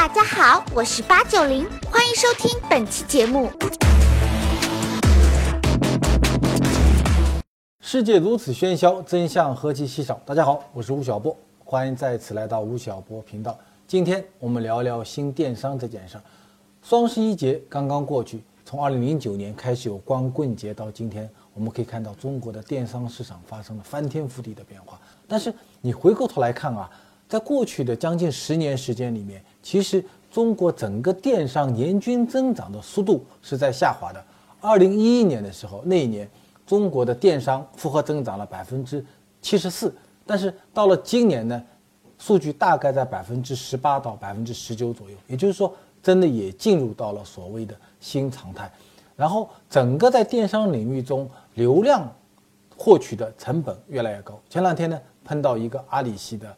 大家好，我是八九零，欢迎收听本期节目。世界如此喧嚣，真相何其稀少。大家好，我是吴晓波，欢迎再次来到吴晓波频道。今天我们聊聊新电商这件事儿。双十一节刚刚过去，从二零零九年开始有光棍节到今天，我们可以看到中国的电商市场发生了翻天覆地的变化。但是你回过头来看啊，在过去的将近十年时间里面，其实中国整个电商年均增长的速度是在下滑的。二零一一年的时候，那一年。中国的电商复合增长了百分之七十四，但是到了今年呢，数据大概在百分之十八到百分之十九左右，也就是说，真的也进入到了所谓的新常态。然后，整个在电商领域中，流量获取的成本越来越高。前两天呢，碰到一个阿里系的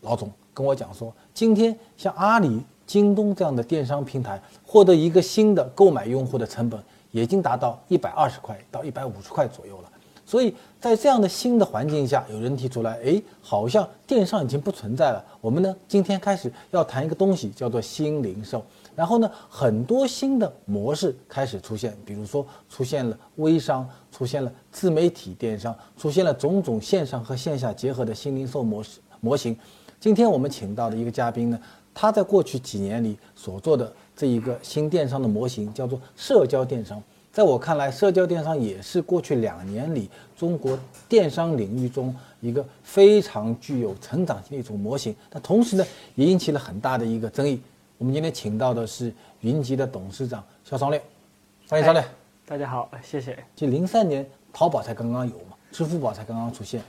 老总跟我讲说，今天像阿里、京东这样的电商平台，获得一个新的购买用户的成本。已经达到一百二十块到一百五十块左右了，所以在这样的新的环境下，有人提出来，哎，好像电商已经不存在了。我们呢，今天开始要谈一个东西，叫做新零售。然后呢，很多新的模式开始出现，比如说出现了微商，出现了自媒体电商，出现了种种线上和线下结合的新零售模式模型。今天我们请到的一个嘉宾呢，他在过去几年里所做的。这一个新电商的模型叫做社交电商，在我看来，社交电商也是过去两年里中国电商领域中一个非常具有成长性的一种模型。但同时呢，也引起了很大的一个争议。我们今天请到的是云集的董事长肖双烈，欢迎双烈。大家好，谢谢。就零三年淘宝才刚刚有嘛，支付宝才刚刚出现。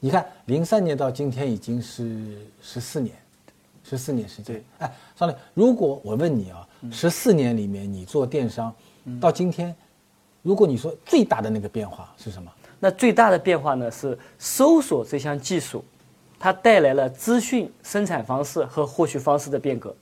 你看，零三年到今天已经是十四年。十四年时间，哎，少磊，如果我问你啊，十四年里面你做电商，到今天，如果你说最大的那个变化是什么？那最大的变化呢是搜索这项技术，它带来了资讯生产方式和获取方式的变革，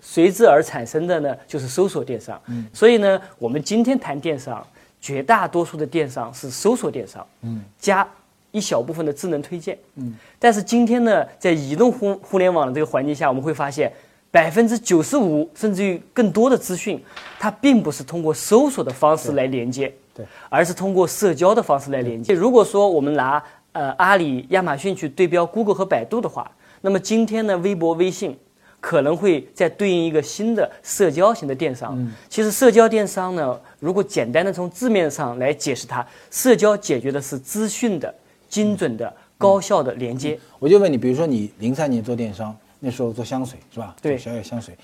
随之而产生的呢就是搜索电商。嗯，所以呢，我们今天谈电商，绝大多数的电商是搜索电商。嗯，加。一小部分的智能推荐，嗯，但是今天呢，在移动互互联网的这个环境下，我们会发现，百分之九十五甚至于更多的资讯，它并不是通过搜索的方式来连接，对，而是通过社交的方式来连接。如果说我们拿呃阿里、亚马逊去对标 Google 和百度的话，那么今天呢，微博、微信可能会在对应一个新的社交型的电商。其实社交电商呢，如果简单的从字面上来解释它，社交解决的是资讯的。精准的、高效的连接，我就问你，比如说你零三年做电商，那时候做香水是吧？对，小野香水。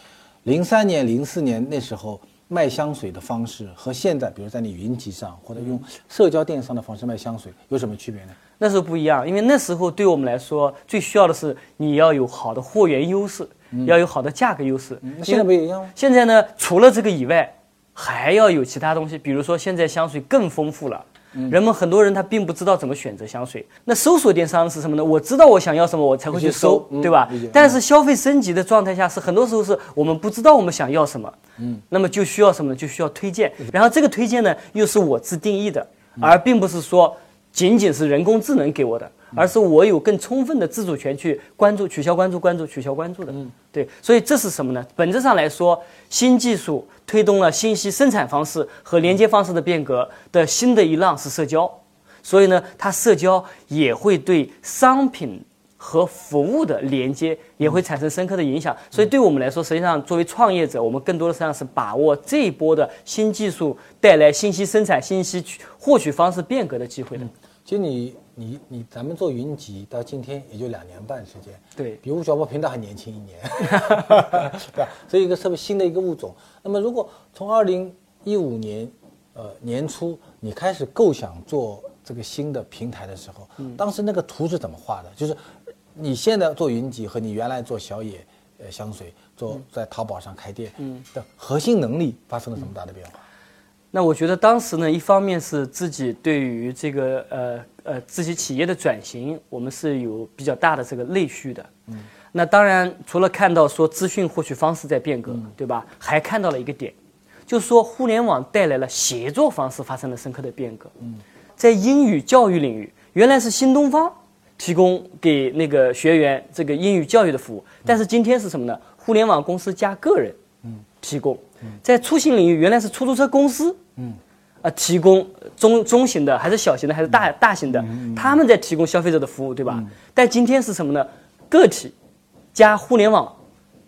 零三年、零四年那时候卖香水的方式和现在，比如在你云集上或者用社交电商的方式卖香水有什么区别呢？那时候不一样，因为那时候对我们来说最需要的是你要有好的货源优势，要有好的价格优势。现在不一样吗？现在呢，除了这个以外，还要有其他东西，比如说现在香水更丰富了。人们很多人他并不知道怎么选择香水。那搜索电商是什么呢？我知道我想要什么，我才会去搜，对吧？但是消费升级的状态下，是很多时候是我们不知道我们想要什么。嗯，那么就需要什么呢？就需要推荐。然后这个推荐呢，又是我自定义的，而并不是说仅仅是人工智能给我的。而是我有更充分的自主权去关注、取消关注、关注、取消关注的。嗯，对，所以这是什么呢？本质上来说，新技术推动了信息生产方式和连接方式的变革的新的一浪是社交，所以呢，它社交也会对商品和服务的连接也会产生深刻的影响。所以对我们来说，实际上作为创业者，我们更多的实际上是把握这一波的新技术带来信息生产、信息获取方式变革的机会的。其实你。你你咱们做云集到今天也就两年半时间，对，比吴晓波频道还年轻一年，对吧？所以一个特别新的一个物种。那么如果从二零一五年，呃年初你开始构想做这个新的平台的时候，当时那个图是怎么画的？就是你现在做云集和你原来做小野呃香水做在淘宝上开店的核心能力发生了什么大的变化？那我觉得当时呢，一方面是自己对于这个呃呃自己企业的转型，我们是有比较大的这个内需的。嗯。那当然，除了看到说资讯获取方式在变革，对吧？还看到了一个点，就是说互联网带来了协作方式发生了深刻的变革。嗯。在英语教育领域，原来是新东方提供给那个学员这个英语教育的服务，但是今天是什么呢？互联网公司加个人，提供。在出行领域，原来是出租车公司，嗯，啊，提供中中型的还是小型的还是大大型的，他们在提供消费者的服务，对吧？但今天是什么呢？个体加互联网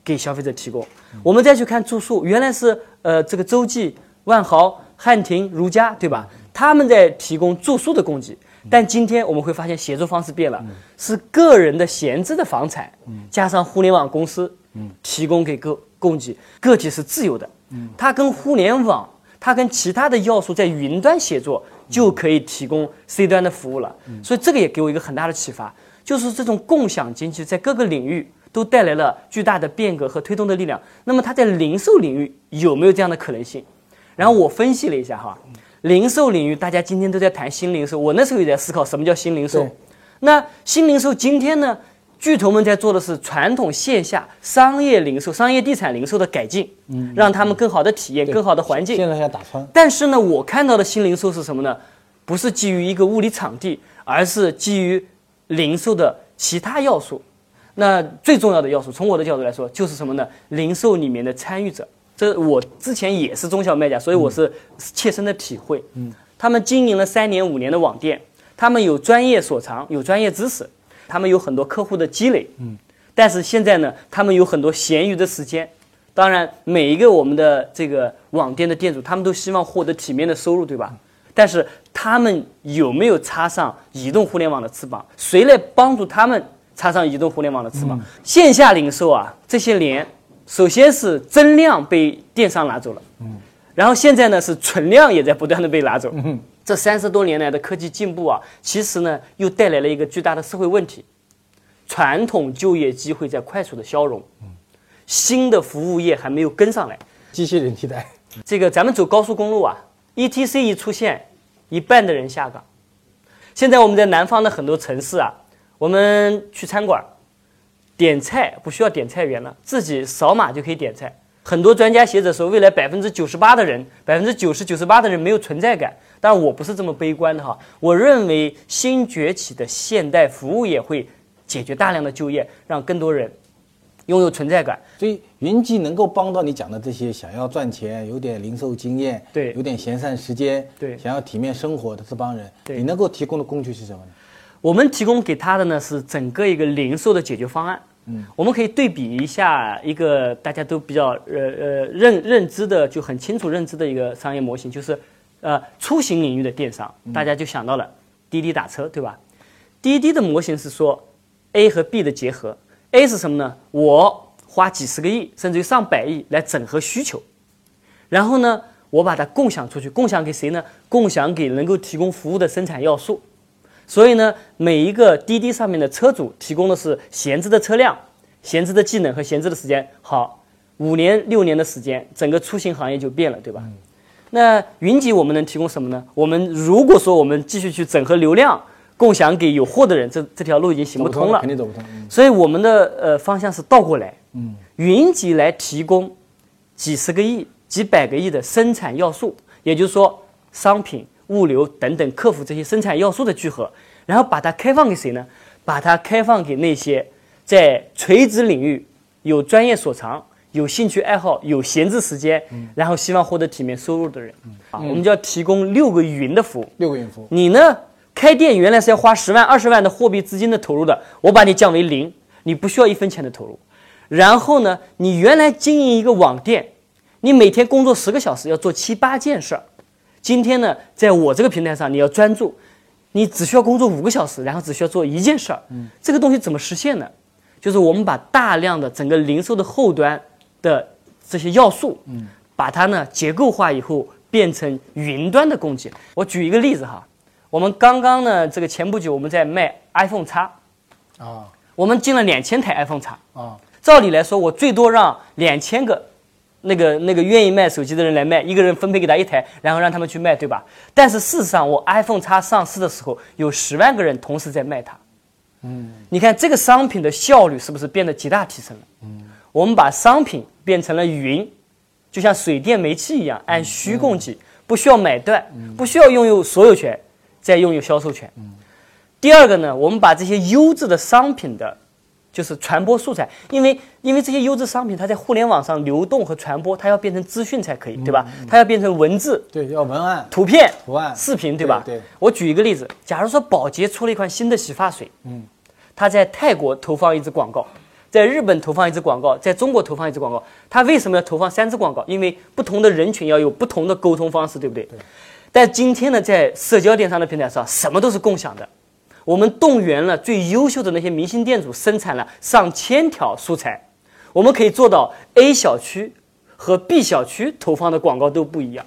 给消费者提供。我们再去看住宿，原来是呃这个洲际、万豪、汉庭、如家，对吧？他们在提供住宿的供给。但今天我们会发现协作方式变了，是个人的闲置的房产，加上互联网公司，提供给个供给，个体是自由的，它跟互联网，它跟其他的要素在云端协作，就可以提供 C 端的服务了。所以这个也给我一个很大的启发，就是这种共享经济在各个领域都带来了巨大的变革和推动的力量。那么它在零售领域有没有这样的可能性？然后我分析了一下哈。零售领域，大家今天都在谈新零售，我那时候也在思考什么叫新零售。那新零售今天呢？巨头们在做的是传统线下商业零售、商业地产零售的改进，嗯，让他们更好的体验、更好的环境。现在要打穿。但是呢，我看到的新零售是什么呢？不是基于一个物理场地，而是基于零售的其他要素。那最重要的要素，从我的角度来说，就是什么呢？零售里面的参与者。这我之前也是中小卖家，所以我是切身的体会。嗯，他们经营了三年五年的网店，他们有专业所长，有专业知识，他们有很多客户的积累。嗯，但是现在呢，他们有很多闲余的时间。当然，每一个我们的这个网店的店主，他们都希望获得体面的收入，对吧？但是他们有没有插上移动互联网的翅膀？谁来帮助他们插上移动互联网的翅膀？线下零售啊，这些年。首先是增量被电商拿走了，嗯，然后现在呢是存量也在不断的被拿走，嗯，这三十多年来的科技进步啊，其实呢又带来了一个巨大的社会问题，传统就业机会在快速的消融，嗯，新的服务业还没有跟上来，机器人替代，这个咱们走高速公路啊，ETC 一出现，一半的人下岗，现在我们在南方的很多城市啊，我们去餐馆。点菜不需要点菜员了，自己扫码就可以点菜。很多专家学者说，未来百分之九十八的人，百分之九十九十八的人没有存在感。但我不是这么悲观的哈，我认为新崛起的现代服务业会解决大量的就业，让更多人拥有存在感。所以云集能够帮到你讲的这些想要赚钱、有点零售经验、对，有点闲散时间、对，想要体面生活的这帮人，对，你能够提供的工具是什么呢？我们提供给他的呢是整个一个零售的解决方案。嗯，我们可以对比一下一个大家都比较呃呃认认知的就很清楚认知的一个商业模型，就是呃出行领域的电商，大家就想到了滴滴打车，对吧？滴滴的模型是说 A 和 B 的结合，A 是什么呢？我花几十个亿甚至于上百亿来整合需求，然后呢，我把它共享出去，共享给谁呢？共享给能够提供服务的生产要素。所以呢，每一个滴滴上面的车主提供的是闲置的车辆、闲置的技能和闲置的时间。好，五年六年的时间，整个出行行业就变了，对吧？那云集我们能提供什么呢？我们如果说我们继续去整合流量，共享给有货的人，这这条路已经行不通了，肯定走不通。所以我们的呃方向是倒过来，嗯，云集来提供几十个亿、几百个亿的生产要素，也就是说商品。物流等等，克服这些生产要素的聚合，然后把它开放给谁呢？把它开放给那些在垂直领域有专业所长、有兴趣爱好、有闲置时间，然后希望获得体面收入的人。啊，我们就要提供六个云的服务。六个云服务。你呢？开店原来是要花十万、二十万的货币资金的投入的，我把你降为零，你不需要一分钱的投入。然后呢？你原来经营一个网店，你每天工作十个小时，要做七八件事儿。今天呢，在我这个平台上，你要专注，你只需要工作五个小时，然后只需要做一件事儿。嗯，这个东西怎么实现呢？就是我们把大量的整个零售的后端的这些要素，嗯，把它呢结构化以后，变成云端的供给。我举一个例子哈，我们刚刚呢，这个前不久我们在卖 iPhone 叉，啊，我们进了两千台 iPhone 叉，啊，照理来说，我最多让两千个。那个那个愿意卖手机的人来卖，一个人分配给他一台，然后让他们去卖，对吧？但是事实上，我 iPhone 叉上市的时候，有十万个人同时在卖它。嗯，你看这个商品的效率是不是变得极大提升了？嗯，我们把商品变成了云，就像水电煤气一样，按需供给，不需要买断，不需要拥有所有权，再拥有销售权。嗯，第二个呢，我们把这些优质的商品的就是传播素材，因为因为这些优质商品它在互联网上流动和传播，它要变成资讯才可以，对吧？它要变成文字、对，要文案、图片、图案、视频，对吧？对对我举一个例子，假如说宝洁出了一款新的洗发水，嗯，它在泰国投放一支广告，在日本投放一支广告，在中国投放一支广告，他为什么要投放三支广告？因为不同的人群要有不同的沟通方式，对不对？对但今天呢，在社交电商的平台上，什么都是共享的。我们动员了最优秀的那些明星店主，生产了上千条素材，我们可以做到 A 小区和 B 小区投放的广告都不一样。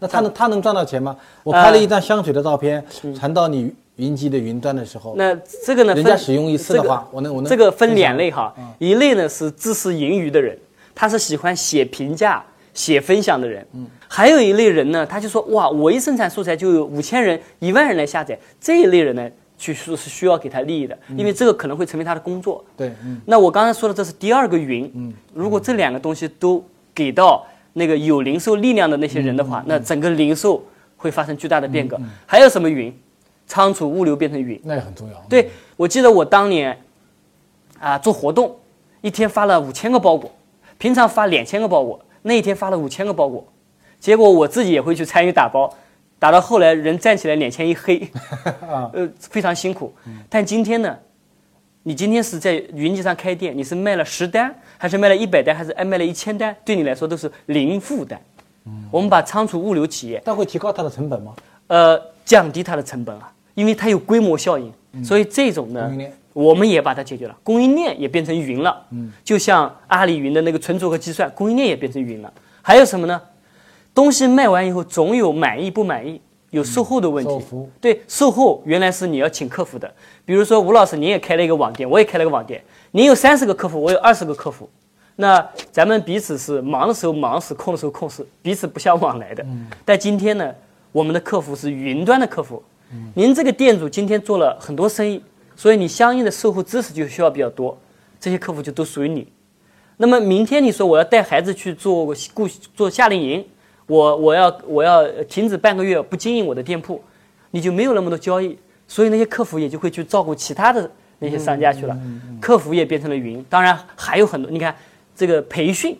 那他能他能赚到钱吗？我呃拍了一张香水的照片，传到你云集的云端的时候，那这个呢？分人家使用一次的话这个我能我能这个分两类哈，一类呢是知识盈余的人，他是喜欢写评价、写分享的人。嗯，还有一类人呢，他就说哇，我一生产素材就有五千人、一万人来下载，这一类人呢，去说是需要给他利益的，因为这个可能会成为他的工作。对，嗯，那我刚才说的这是第二个云，嗯，如果这两个东西都给到那个有零售力量的那些人的话，那整个零售会发生巨大的变革。还有什么云？仓储物流变成云。那也很重要。对，我记得我当年啊做活动，一天发了五千个包裹，平常发两千个包裹，那一天发了五千个包裹，结果我自己也会去参与打包，打到后来人站起来脸前一黑，呃非常辛苦。但今天呢，你今天是在云集上开店，你是卖了十单，还是卖了一百单，还是哎卖了一千单，对你来说都是零负担。我们把仓储物流企业但会提高它的成本吗？呃，降低它的成本啊，因为它有规模效应，所以这种呢我们也把它解决了，供应链也变成云了，嗯，就像阿里云的那个存储和计算，供应链也变成云了。还有什么呢？东西卖完以后，总有满意不满意，有售后的问题。对，售后原来是你要请客服的，比如说吴老师，你也开了一个网店，我也开了个网店，你有三十个客服，我有二十个客服，那咱们彼此是忙的时候忙死，空的时候空死，彼此不相往来的。但今天呢，我们的客服是云端的客服，您这个店主今天做了很多生意，所以你相应的售后知识就需要比较多，这些客服就都属于你。那么明天你说我要带孩子去做雇做夏令营，我我要我要停止半个月不经营我的店铺，你就没有那么多交易，所以那些客服也就会去照顾其他的那些商家去了，客服也变成了云。当然还有很多，你看这个培训，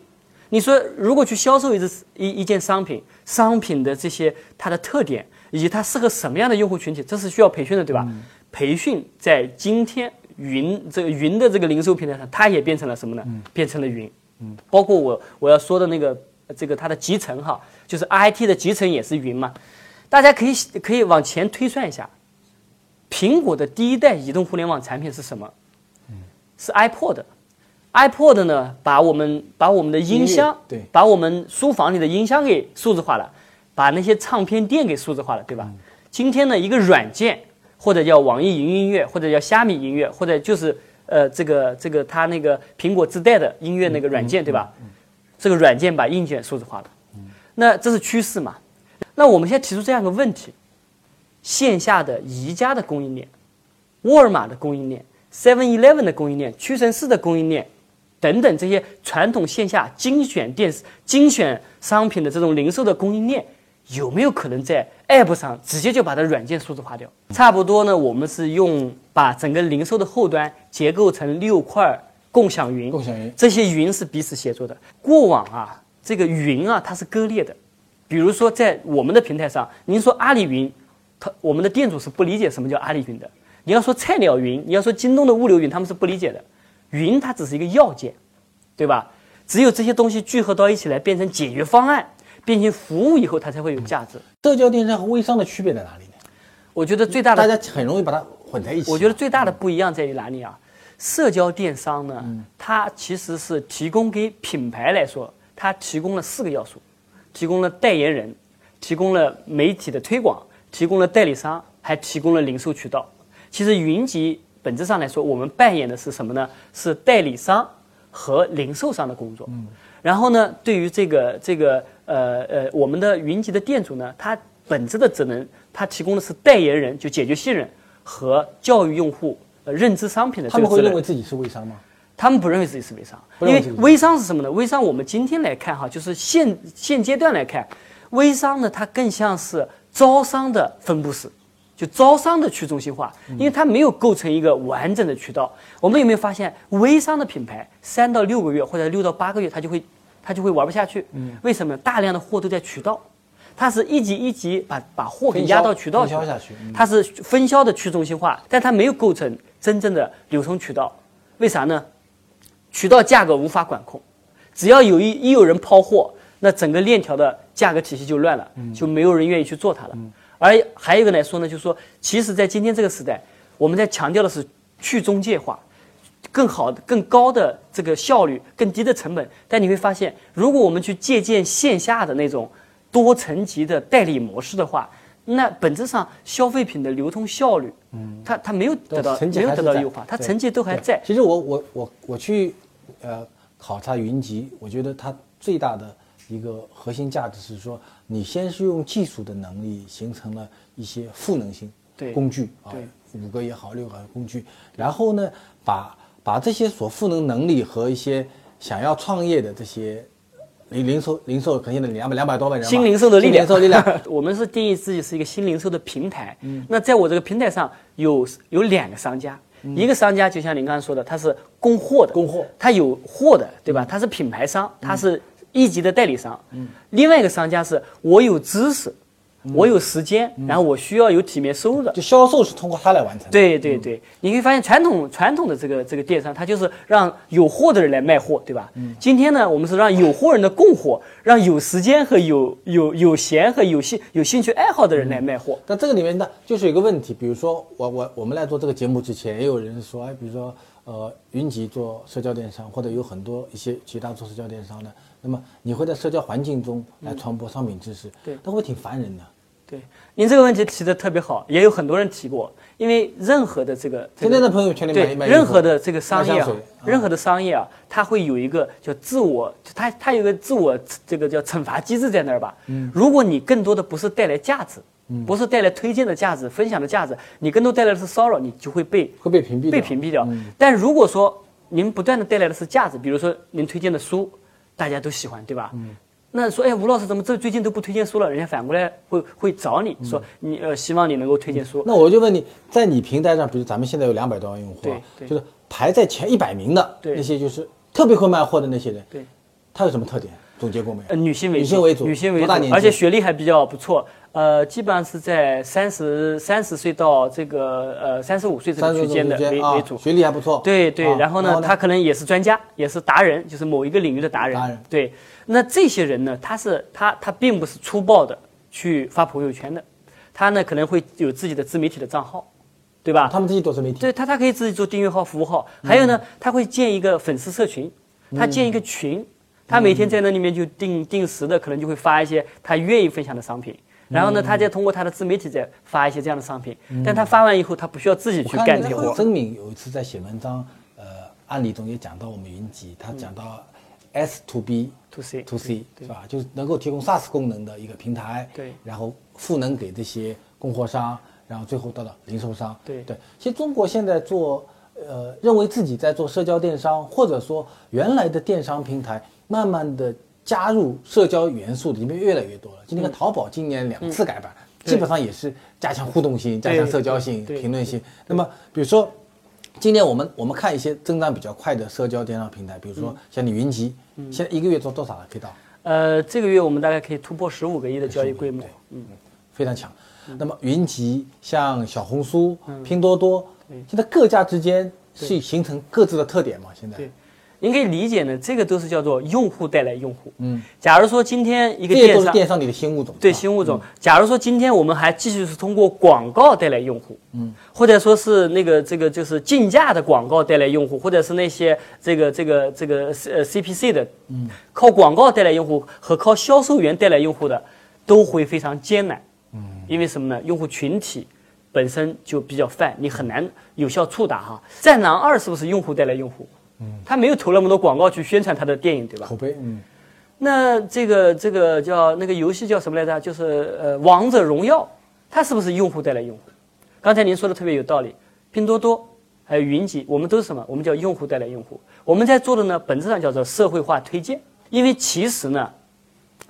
你说如果去销售一只一一件商品，商品的这些它的特点以及它适合什么样的用户群体，这是需要培训的，对吧？培训在今天云这个云的这个零售平台上，它也变成了什么呢？变成了云。嗯，包括我我要说的那个这个它的集成哈，就是 IT 的集成也是云嘛。大家可以可以往前推算一下，苹果的第一代移动互联网产品是什么？是 iPod。iPod 呢，把我们把我们的音箱，音对把我们书房里的音箱给数字化了，把那些唱片店给数字化了，对吧？今天呢，一个软件或者叫网易云音乐，或者叫虾米音乐，或者就是呃这个这个它那个苹果自带的音乐那个软件，对吧？这个软件把硬件数字化了，那这是趋势嘛？那我们现在提出这样一个问题：线下的宜家的供应链、沃尔玛的供应链、Seven Eleven 的供应链、屈臣氏的供应链等等这些传统线下精选店、精选商品的这种零售的供应链，有没有可能在 App 上直接就把它软件数字化掉？差不多呢，我们是用把整个零售的后端结构成六块共享云，共享云这些云是彼此协作的。过往啊，这个云啊，它是割裂的。比如说在我们的平台上，您说阿里云，它我们的店主是不理解什么叫阿里云的。你要说菜鸟云，你要说京东的物流云，他们是不理解的。云它只是一个要件，对吧？只有这些东西聚合到一起来，变成解决方案，变成服务以后，它才会有价值。社交电商和微商的区别在哪里呢？我觉得最大的大家很容易把它混在一起。我觉得最大的不一样在于哪里啊？社交电商呢，它其实是提供给品牌来说，它提供了四个要素，提供了代言人，提供了媒体的推广，提供了代理商，还提供了零售渠道。其实云集本质上来说，我们扮演的是什么呢？是代理商和零售商的工作。嗯然后呢，对于这个这个呃呃，我们的云集的店主呢，他本质的职能，他提供的是代言人，就解决信任和教育用户、呃、认知商品的这他们会认为自己是微商吗？他们不认为自己是微商，因为微商是什么呢？微商我们今天来看哈，就是现现阶段来看，微商呢它更像是招商的分布式，就招商的去中心化，因为它没有构成一个完整的渠道。我们有没有发现，微商的品牌三到六个月或者六到八个月，它就会它就会玩不下去？为什么？大量的货都在渠道，它是一级一级把把货给压到渠道去分销下去嗯它是分销的去中心化，但它没有构成真正的流通渠道。为啥呢？渠道价格无法管控，只要有一一有人抛货，那整个链条的价格体系就乱了，就没有人愿意去做它了。而还有一个来说呢，就是说，其实，在今天这个时代，我们在强调的是去中介化，更好的、更高的这个效率、更低的成本。但你会发现，如果我们去借鉴线下的那种多层级的代理模式的话，那本质上消费品的流通效率，嗯，它它没有得到没有得到优化，它对成绩都还在。其实我我我我去呃考察云集，我觉得它最大的一个核心价值是说，你先是用技术的能力形成了一些赋能性对工具啊，五个也好，六个工具，然后呢，把把这些所赋能能力和一些想要创业的这些零零售零售，可能现在两百两百多万人，新零售的力量，零售力量，我们是定义自己是一个新零售的平台。那在我这个平台上有有两个商家，一个商家就像您刚刚说的，他是供货的，供货他有货的，对吧？他是品牌商，他是一级的代理商。嗯另外一个商家是我有知识，我有时间，然后我需要有体面收入的。就销售是通过他来完成的。对对对，你会发现传统传统的这个这个电商，它就是让有货的人来卖货，对吧？嗯今天呢，我们是让有货人的供货，让有时间和有有有闲和有兴有兴趣爱好的人来卖货。但这个里面呢，就是有一个问题，比如说我我我们来做这个节目之前，也有人说，哎，比如说呃，云集做社交电商，或者有很多一些其他做社交电商的，那么你会在社交环境中来传播商品知识，对那会挺烦人的。对，您这个问题提的特别好，也有很多人提过，因为任何的这个这个现在的朋友圈里买对买衣服任何的这个商业啊任何的商业啊，它会有一个叫自我，它它有一个自我这个叫惩罚机制在那儿吧。嗯，如果你更多的不是带来价值，不是带来推荐的价值、分享的价值，你更多带来的是骚扰，你就会被会被屏蔽掉被屏蔽掉。但如果说您不断的带来的是价值，比如说您推荐的书，大家都喜欢，对吧？嗯那说，哎，吴老师怎么这最近都不推荐书了？人家反过来会会找你说，你呃，希望你能够推荐书。那我就问你，在你平台上，比如咱们现在有两百多万用户啊对，对就是排在前一百名的那些，就是特别会卖货的那些人，对，他有什么特点？总结过没有？呃，女性为主，女性为主女性为主多大年，纪而且学历还比较不错。呃，基本上是在三十三十岁到这个呃三十五岁这个区间的为为主。学历还不错。对对，啊然后呢，他可能也是专家，也是达人，就是某一个领域的达人。达人对，那这些人呢，他是他他并不是粗暴的去发朋友圈的，他呢可能会有自己的自媒体的账号，对吧？他们自己做自媒体。对他，他可以自己做订阅号、服务号，还有呢，他会建一个粉丝社群，他建一个群，他每天在那里面就定定时的，可能就会发一些他愿意分享的商品，然后呢，他再通过他的自媒体再发一些这样的商品，但他发完以后，他不需要自己去干这些活。曾敏有一次在写文章，呃，案例中也讲到我们云集，他讲到 S to B to C to C 是吧？就是能够提供 SaaS 功能的一个平台，对然后赋能给这些供货商，然后最后到了零售商，对对。其实中国现在做，呃，认为自己在做社交电商，或者说原来的电商平台，慢慢的加入社交元素的里面越来越多了。就那个淘宝今年两次改版，基本上也是加强互动性、加强社交性、评论性。那么比如说。今年我们我们看一些增长比较快的社交电商平台，比如说像你云集，现在一个月做多少了？可以到呃，这个月我们大概可以突破十五个亿的交易规模。嗯，非常强。那么云集像小红书、拼多多，现在各家之间是形成各自的特点嘛？现在对您可以理解呢，这个都是叫做用户带来用户。嗯，假如说今天一个电商，电商里的新物种。对新物种。假如说今天我们还继续是通过广告带来用户，嗯，或者说是那个这个就是竞价的广告带来用户，或者是那些这个这个这个呃 CPC 的，嗯，靠广告带来用户和靠销售员带来用户的，都会非常艰难，嗯，因为什么呢？用户群体。本身就比较泛，你很难有效触达哈。战狼二是不是用户带来用户？嗯，他没有投那么多广告去宣传他的电影，对吧？口碑，嗯，那这个这个叫那个游戏叫什么来着？就是呃王者荣耀，它是不是用户带来用户？刚才您说的特别有道理，拼多多还有云集，我们都是什么？我们叫用户带来用户。我们在做的呢，本质上叫做社会化推荐，因为其实呢，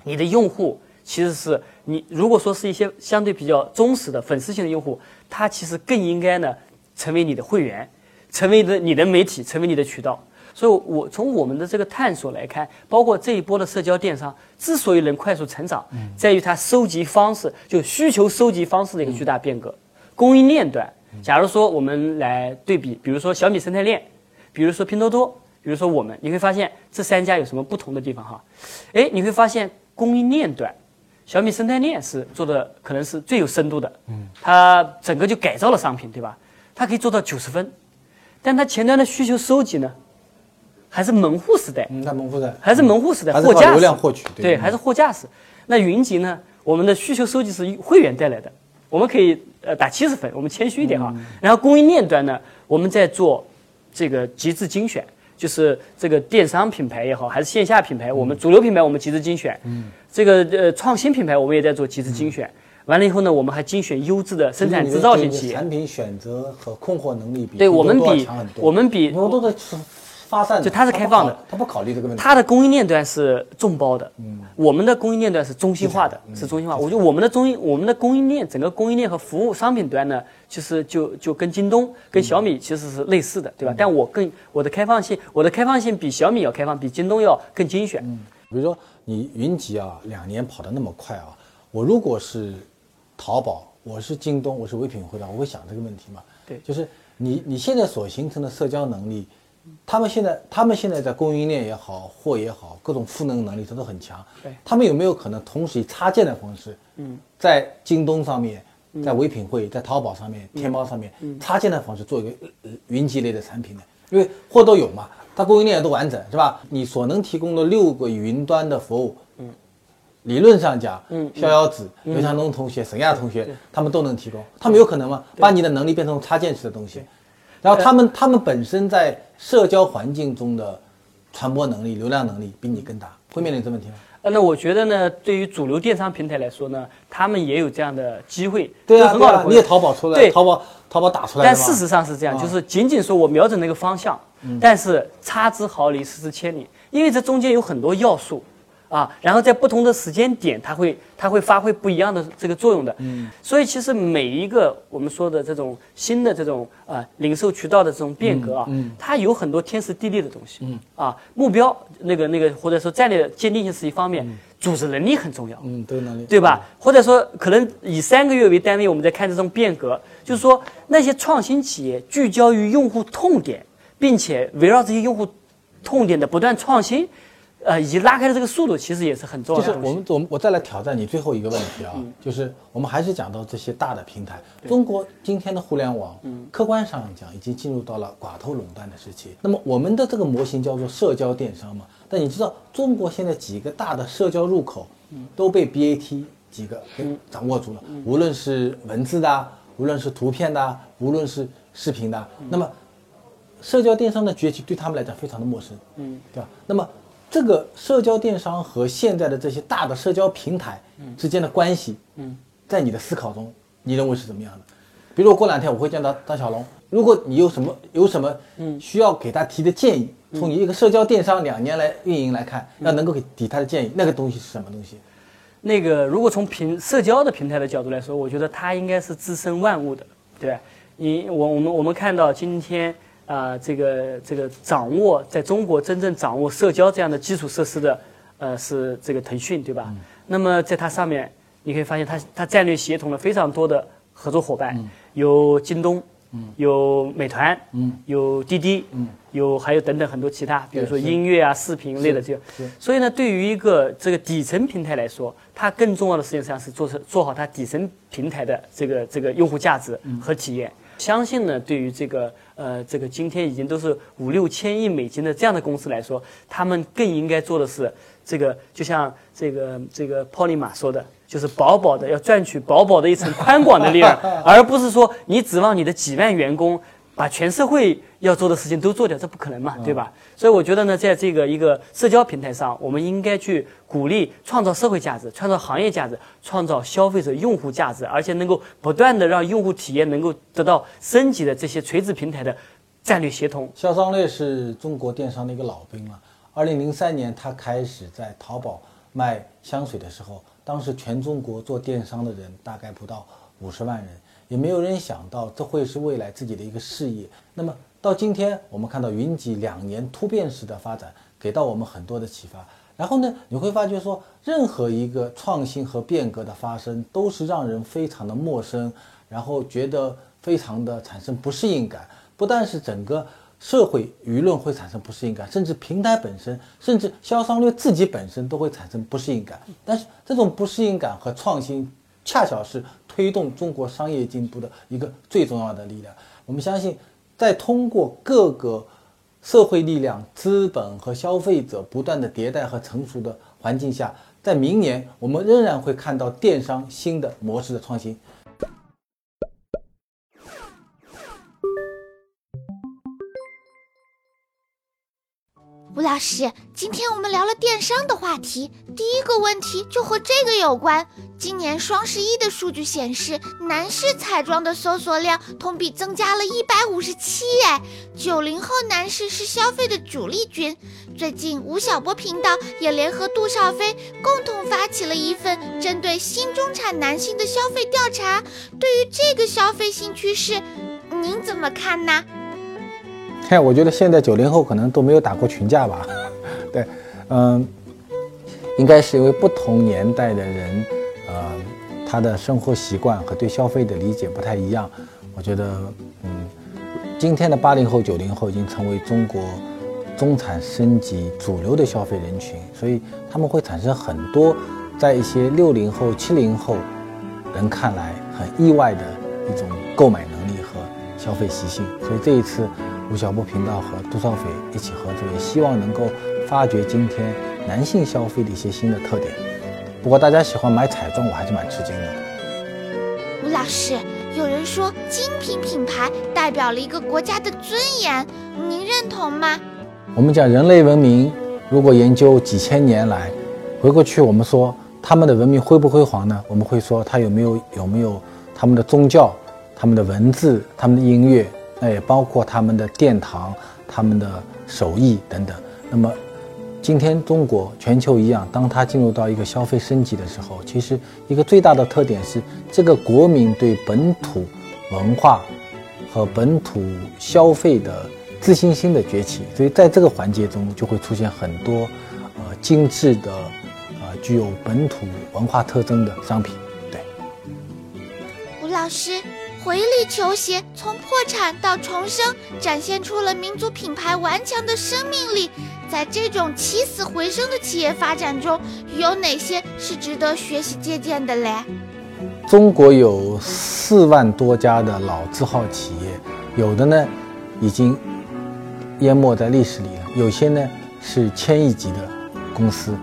你的用户其实是你如果说是一些相对比较忠实的粉丝型的用户，他其实更应该呢成为你的会员，成为的你的媒体，成为你的渠道。所以，我从我们的这个探索来看，包括这一波的社交电商之所以能快速成长，在于它收集方式，就需求收集方式的一个巨大变革。供应链端，假如说我们来对比，比如说小米生态链，比如说拼多多，比如说我们，你会发现这三家有什么不同的地方哈？哎，你会发现供应链端，小米生态链是做的可能是最有深度的，嗯，它整个就改造了商品，对吧？它可以做到九十分，但它前端的需求收集呢？还是门户时代，嗯，那门户时代还是门户时代，货架式流量获取，对，还是货架式。那云集呢？我们的需求收集是会员带来的，我们可以呃打七十分，我们谦虚一点哈。然后供应链端呢，我们在做这个极致精选，就是这个电商品牌也好，还是线下品牌，我们主流品牌我们极致精选，嗯，这个呃创新品牌我们也在做极致精选。完了以后呢，我们还精选优质的生产制造型企业，产品选择和供货能力比对我们比强很多我们比拼多多的发散的，就它是开放的它不考，虑这个问题。它的供应链端是众包的，我们的供应链端是中心化的，是中心化。我觉得我们的中应我们的供应链整个供应链和服务商品端呢，其实就就跟京东、跟小米其实是类似的，对吧？但我更我的开放性，我的开放性比小米要开放，比京东要更精选。比如说你云集啊，两年跑得那么快啊，我如果是淘宝，我是京东，我是唯品会的，我会想这个问题嘛？对就是你你现在所形成的社交能力，他们现在他们现在在供应链也好，货也好，各种赋能能力它都很强。对他们有没有可能同时以插件的方式，嗯，在京东上面，在唯品会，在淘宝上面、天猫上面，插件的方式做一个呃云集类的产品呢？因为货都有嘛，它供应链都完整，是吧？你所能提供的六个云端的服务，嗯，理论上讲，嗯，逍遥子、刘强东同学、沈亚同学，他们都能提供，他们有可能吗？把你的能力变成插件式的东西，然后他们他们本身在社交环境中的传播能力、流量能力比你更大，会面临这问题吗？呃，那我觉得呢，对于主流电商平台来说呢，他们也有这样的机会，对啊，很好的朋友对啊你也淘宝出来，对。淘宝淘宝打出来但事实上是这样，啊。就是仅仅说我瞄准那个方向，但是差之毫厘，失之千里，因为这中间有很多要素啊，然后在不同的时间点，它会它会发挥不一样的这个作用的。嗯，所以其实每一个我们说的这种新的这种呃零售渠道的这种变革啊，它有很多天时地利的东西。嗯啊，目标那个那个或者说战略坚定性是一方面，组织能力很重要。嗯，对能力，对吧？或者说，可能以三个月为单位，我们在看这种变革，就是说那些创新企业聚焦于用户痛点，并且围绕这些用户痛点的不断创新，呃，以及拉开的这个速度，其实也是很重要的就是。我们我们我再来挑战你最后一个问题啊，就是我们还是讲到这些大的平台，中国今天的互联网，客观上讲已经进入到了寡头垄断的时期。那么我们的这个模型叫做社交电商嘛，但你知道中国现在几个大的社交入口都被 BAT 几个给掌握住了，无论是文字的啊，无论是图片的啊，无论是视频的啊，那么社交电商的崛起对他们来讲非常的陌生，嗯，对吧？那么这个社交电商和现在的这些大的社交平台之间的关系，嗯，在你的思考中，你认为是怎么样的？比如我过两天我会见到张小龙，如果你有什么有什么需要给他提的建议，从你一个社交电商两年来运营来看，要能够给提他的建议，那个东西是什么东西？那个如果从平社交的平台的角度来说，我觉得它应该是滋生万物的，对吧？你我我们我们看到今天啊、这个这个掌握在中国真正掌握社交这样的基础设施的，呃，是这个腾讯，对吧？那么在它上面，你可以发现它它战略协同了非常多的合作伙伴，有京东。有美团，有滴滴，有还有等等很多其他，比如说音乐啊、视频类的这个。所以呢，对于一个这个底层平台来说，它更重要的事情实际上是做成做好它底层平台的这个这个用户价值和体验。相信呢，对于这个呃这个今天已经都是五六千亿美金的这样的公司来说，他们更应该做的是这个，就像这个这个 p 利马说的，就是薄薄的要赚取薄薄的一层宽广的利润，而不是说你指望你的几万员工把全社会要做的事情都做掉，这不可能嘛，对吧？所以我觉得呢，在这个一个社交平台上，我们应该去鼓励创造社会价值、创造行业价值、创造消费者用户价值，而且能够不断的让用户体验能够得到升级的这些垂直平台的战略协同。肖商烈是中国电商的一个老兵了。二零零三年，他开始在淘宝卖香水的时候，当时全中国做电商的人大概不到五十万人，也没有人想到这会是未来自己的一个事业。那么到今天，我们看到云集两年突变式的发展，给到我们很多的启发。然后呢，你会发觉说，任何一个创新和变革的发生，都是让人非常的陌生，然后觉得非常的产生不适应感。不但是整个社会舆论会产生不适应感，甚至平台本身，甚至销商略自己本身都会产生不适应感。但是这种不适应感和创新，恰巧是推动中国商业进步的一个最重要的力量。我们相信，在通过各个。社会力量、资本和消费者不断的迭代和成熟的环境下，在明年我们仍然会看到电商新的模式的创新。吴老师，今天我们聊了电商的话题，第一个问题就和这个有关。今年双十一的数据显示，男士彩妆的搜索量同比增加了一百五十七。哎，九零后男士是消费的主力军。最近，吴晓波频道也联合杜少飞共同发起了一份针对新中产男性的消费调查。对于这个消费新趋势，您怎么看呢？看，我觉得现在九零后可能都没有打过群架吧？对，嗯，应该是因为不同年代的人，呃，他的生活习惯和对消费的理解不太一样。我觉得，嗯，今天的八零后、九零后已经成为中国中产升级主流的消费人群，所以他们会产生很多在一些六零后、七零后人看来很意外的一种购买能力和消费习性。所以这一次。吴晓波频道和杜少斐一起合作，也希望能够发掘今天男性消费的一些新的特点。不过大家喜欢买彩妆，我还是蛮吃惊的。吴老师，有人说精品品牌代表了一个国家的尊严，您认同吗？我们讲人类文明，如果研究几千年来，回过去我们说他们的文明辉不辉煌呢？我们会说他有没有有没有他们的宗教、他们的文字、他们的音乐。那也包括他们的殿堂、他们的手艺等等。那么，今天中国、全球一样，当它进入到一个消费升级的时候，其实一个最大的特点是，这个国民对本土文化和本土消费的自信心的崛起。所以，在这个环节中，就会出现很多呃精致的、呃具有本土文化特征的商品。对，吴老师。回力球鞋从破产到重生，展现出了民族品牌顽强的生命力。在这种起死回生的企业发展中，有哪些是值得学习借鉴的嘞？中国有四万多家的老字号企业，有的呢已经淹没在历史里了，有些呢是千亿级的公司。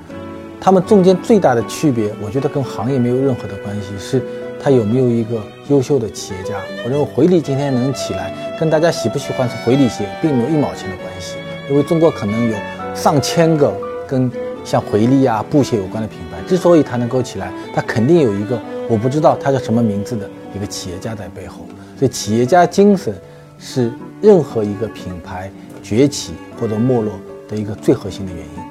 它们中间最大的区别，我觉得跟行业没有任何的关系，是。他有没有一个优秀的企业家？我认为回力今天能起来，跟大家喜不喜欢是回力鞋，并没有一毛钱的关系。因为中国可能有上千个跟像回力啊、布鞋有关的品牌，之所以它能够起来，它肯定有一个我不知道它叫什么名字的一个企业家在背后。所以企业家精神是任何一个品牌崛起或者没落的一个最核心的原因。